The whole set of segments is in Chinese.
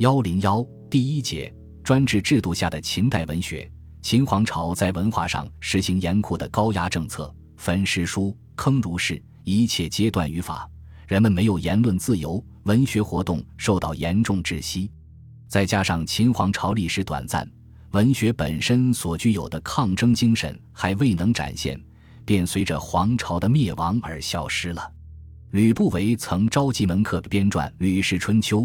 幺零幺第一节专制制度下的秦代文学。秦皇朝在文化上实行严酷的高压政策，焚诗书，坑儒士，一切皆断于法。人们没有言论自由，文学活动受到严重窒息。再加上秦皇朝历史短暂，文学本身所具有的抗争精神还未能展现，便随着皇朝的灭亡而消失了。吕不韦曾召集门客编撰《吕氏春秋》。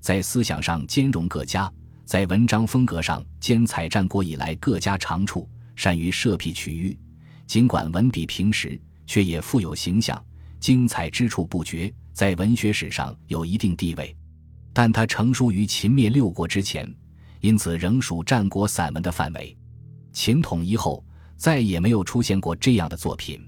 在思想上兼容各家，在文章风格上兼采战国以来各家长处，善于设辟取喻。尽管文笔平实，却也富有形象，精彩之处不绝，在文学史上有一定地位。但他成书于秦灭六国之前，因此仍属战国散文的范围。秦统一后，再也没有出现过这样的作品。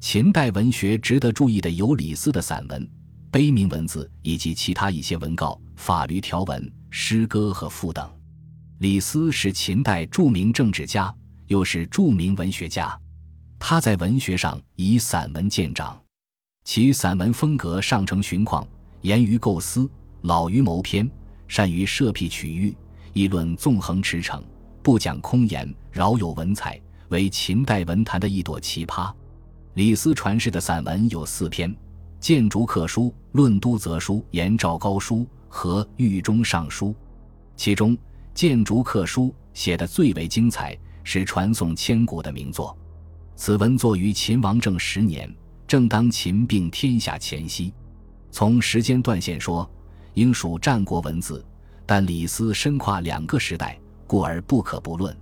秦代文学值得注意的有李斯的散文。碑铭文字以及其他一些文告、法律条文、诗歌和赋等。李斯是秦代著名政治家，又是著名文学家。他在文学上以散文见长，其散文风格上承循况，严于构思，老于谋篇，善于设辟取喻，议论纵横驰骋，不讲空言，饶有文采，为秦代文坛的一朵奇葩。李斯传世的散文有四篇。《谏逐客书》《论都则书》《言赵高书》和《狱中尚书》，其中《谏逐客书》写得最为精彩，是传颂千古的名作。此文作于秦王政十年，正当秦并天下前夕。从时间段线说，应属战国文字，但李斯深跨两个时代，故而不可不论。《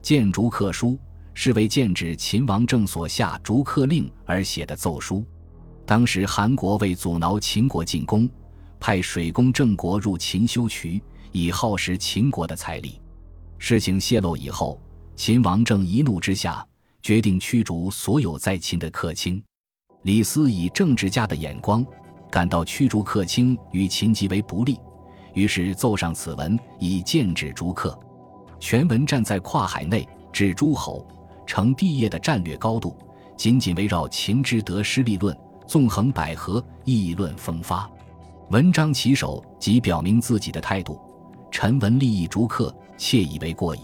谏逐客书》是为剑指秦王政所下逐客令而写的奏书。当时韩国为阻挠秦国进攻，派水工郑国入秦修渠，以耗时秦国的财力。事情泄露以后，秦王政一怒之下，决定驱逐所有在秦的客卿。李斯以政治家的眼光，感到驱逐客卿与秦极为不利，于是奏上此文，以剑指逐客。全文站在跨海内，指诸侯，成帝业的战略高度，紧紧围绕秦之得失立论。纵横捭阖，议论风发。文章起首即表明自己的态度：臣闻利益逐客，窃以为过矣。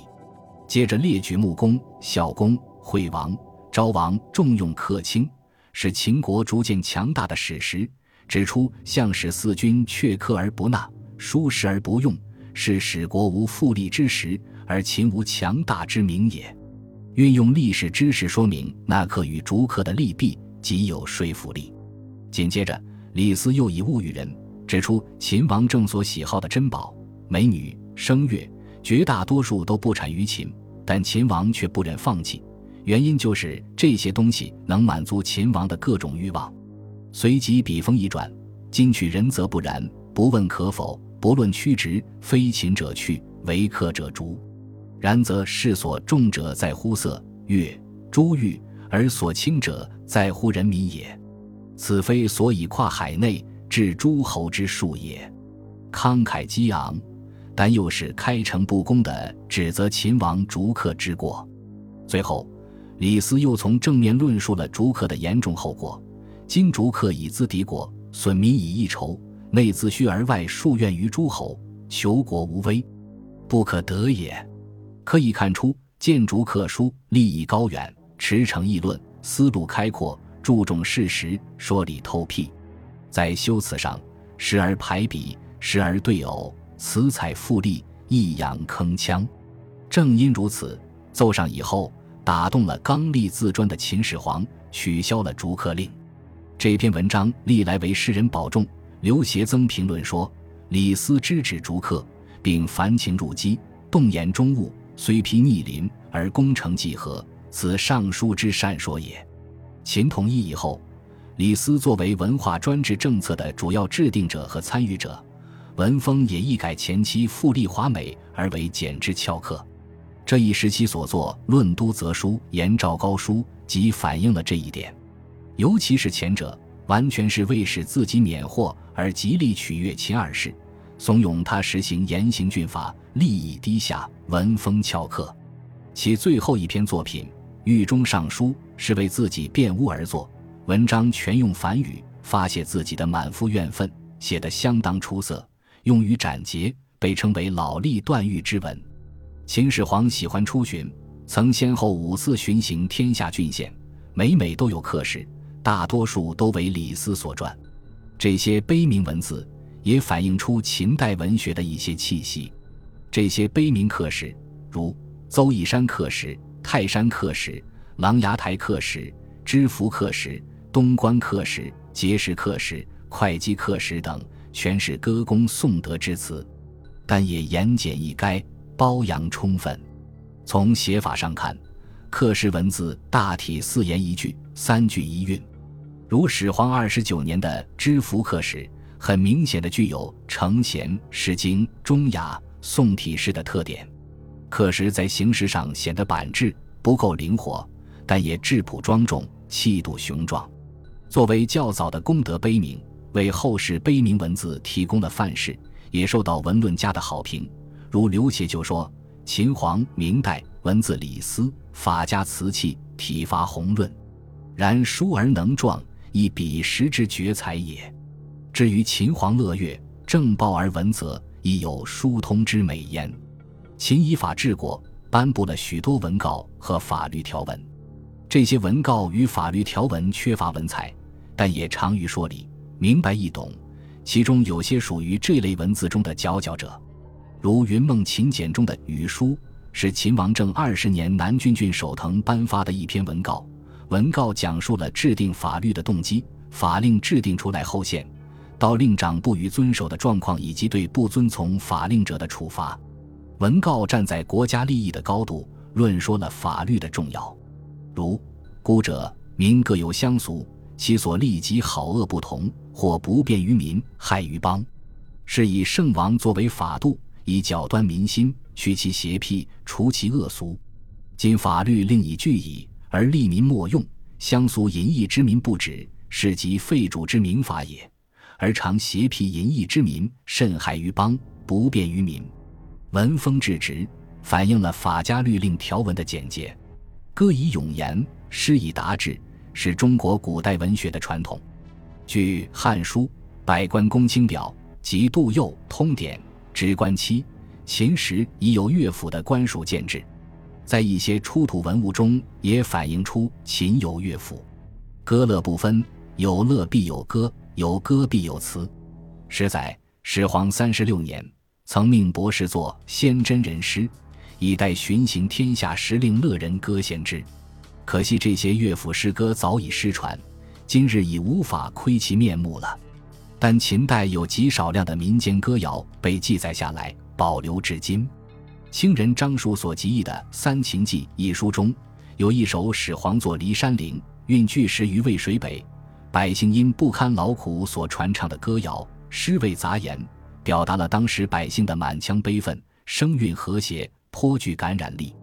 接着列举穆公、孝公、惠王、昭王重用客卿，使秦国逐渐强大的史实。指出相使四君却客而不纳，疏食而不用，是使国无富利之时，而秦无强大之名也。运用历史知识说明纳客与逐客的利弊，极有说服力。紧接着，李斯又以物喻人，指出秦王政所喜好的珍宝、美女、声乐，绝大多数都不产于秦，但秦王却不忍放弃，原因就是这些东西能满足秦王的各种欲望。随即笔锋一转，今取人则不然，不问可否，不论曲直，非秦者去，为客者逐。然则世所重者在乎色、乐、珠玉，而所轻者在乎人民也。此非所以跨海内治诸侯之术也，慷慨激昂，但又是开诚布公的指责秦王逐客之过。最后，李斯又从正面论述了逐客的严重后果：今逐客以资敌国，损民以益仇，内自虚而外数怨于诸侯，求国无危，不可得也。可以看出，谏逐客书立意高远，驰骋议论，思路开阔。注重事实，说理透辟，在修辞上时而排比，时而对偶，词采富丽，抑扬铿锵。正因如此，奏上以后，打动了刚戾自专的秦始皇，取消了逐客令。这篇文章历来为诗人保重。刘协曾评论说：“李斯知止逐客，并凡情入机，动言中物，虽披逆鳞而功成计合，此尚书之善说也。”秦统一以后，李斯作为文化专制政策的主要制定者和参与者，文风也一改前期富丽华美，而为简直翘课。这一时期所作《论都则书》《言赵高书》即反映了这一点。尤其是前者，完全是为使自己免祸而极力取悦秦二世，怂恿他实行严刑峻法，利益低下，文风翘课。其最后一篇作品。狱中上书是为自己辩污而作，文章全用梵语发泄自己的满腹怨愤，写得相当出色，用于斩截，被称为老历段誉之文。秦始皇喜欢出巡，曾先后五次巡行天下郡县，每每都有刻石，大多数都为李斯所撰。这些碑铭文字也反映出秦代文学的一些气息。这些碑铭刻石，如邹义山刻石、泰山刻石、琅琊台刻石、知府刻石、东关刻石、碣石刻石、会稽刻石等，全是歌功颂德之词，但也言简意赅。褒扬充分。从写法上看，刻石文字大体四言一句、三句一韵，如始皇二十九年的知府刻石，很明显的具有承贤、诗经、中雅、宋体诗的特点。刻石在形式上显得板滞，不够灵活，但也质朴庄重，气度雄壮。作为较早的功德碑铭，为后世碑铭文字提供了范式，也受到文论家的好评。如刘勰就说：“秦皇明代文字礼思，法家瓷器，体发宏论，然书而能壮，亦彼时之绝才也。至于秦皇乐乐，正报而文则，亦有疏通之美焉。秦以法治国，颁布了许多文告和法律条文。这些文告与法律条文缺乏文采，但也长于说理，明白易懂。其中有些属于这类文字中的佼佼者。”如《云梦秦简》中的语书，是秦王政二十年南郡郡守腾颁发的一篇文告。文告讲述了制定法律的动机，法令制定出来后现，到令长不予遵守的状况，以及对不遵从法令者的处罚。文告站在国家利益的高度，论说了法律的重要。如孤者民各有乡俗，其所立及好恶不同，或不便于民，害于邦，是以圣王作为法度。以绞端民心，去其邪僻，除其恶俗。今法律令以具矣，而利民莫用，乡俗淫逸之民不止，是即废主之民法也。而常邪僻淫逸之民，甚害于邦，不便于民。文风至直，反映了法家律令条文的简洁。歌以咏言，诗以达志，是中国古代文学的传统。据《汉书·百官公卿表》及杜佑《通典》。职官期，秦时已有乐府的官署建制，在一些出土文物中也反映出秦有乐府，歌乐不分，有乐必有歌，有歌必有词。实载始皇三十六年，曾命博士作《先真人诗》，以待巡行天下时令乐人歌献之。可惜这些乐府诗歌早已失传，今日已无法窥其面目了。但秦代有极少量的民间歌谣被记载下来，保留至今。清人张叔所集译的《三秦记》一书中，有一首始皇作《骊山陵》，运巨石于渭水北，百姓因不堪劳苦所传唱的歌谣，诗味杂言，表达了当时百姓的满腔悲愤，声韵和谐，颇具感染力。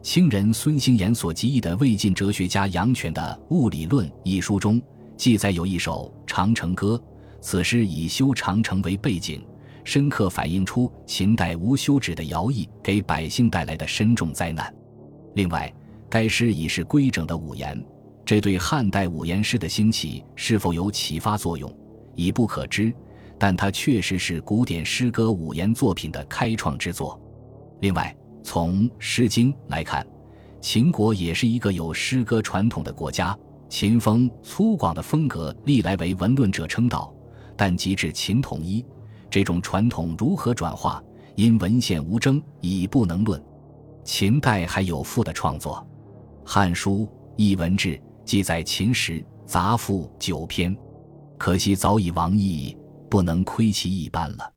清人孙兴言所集译的魏晋哲学家杨权的《物理论》一书中，记载有一首《长城歌》。此诗以修长城为背景，深刻反映出秦代无休止的徭役给百姓带来的深重灾难。另外，该诗已是规整的五言，这对汉代五言诗的兴起是否有启发作用，已不可知。但它确实是古典诗歌五言作品的开创之作。另外，从《诗经》来看，秦国也是一个有诗歌传统的国家。秦风粗犷的风格历来为文论者称道。但及至秦统一，这种传统如何转化，因文献无争，已不能论。秦代还有赋的创作，《汉书·艺文志》记载秦时杂赋九篇，可惜早已亡佚，不能窥其一斑了。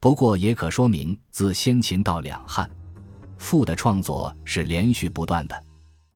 不过也可说明，自先秦到两汉，赋的创作是连续不断的。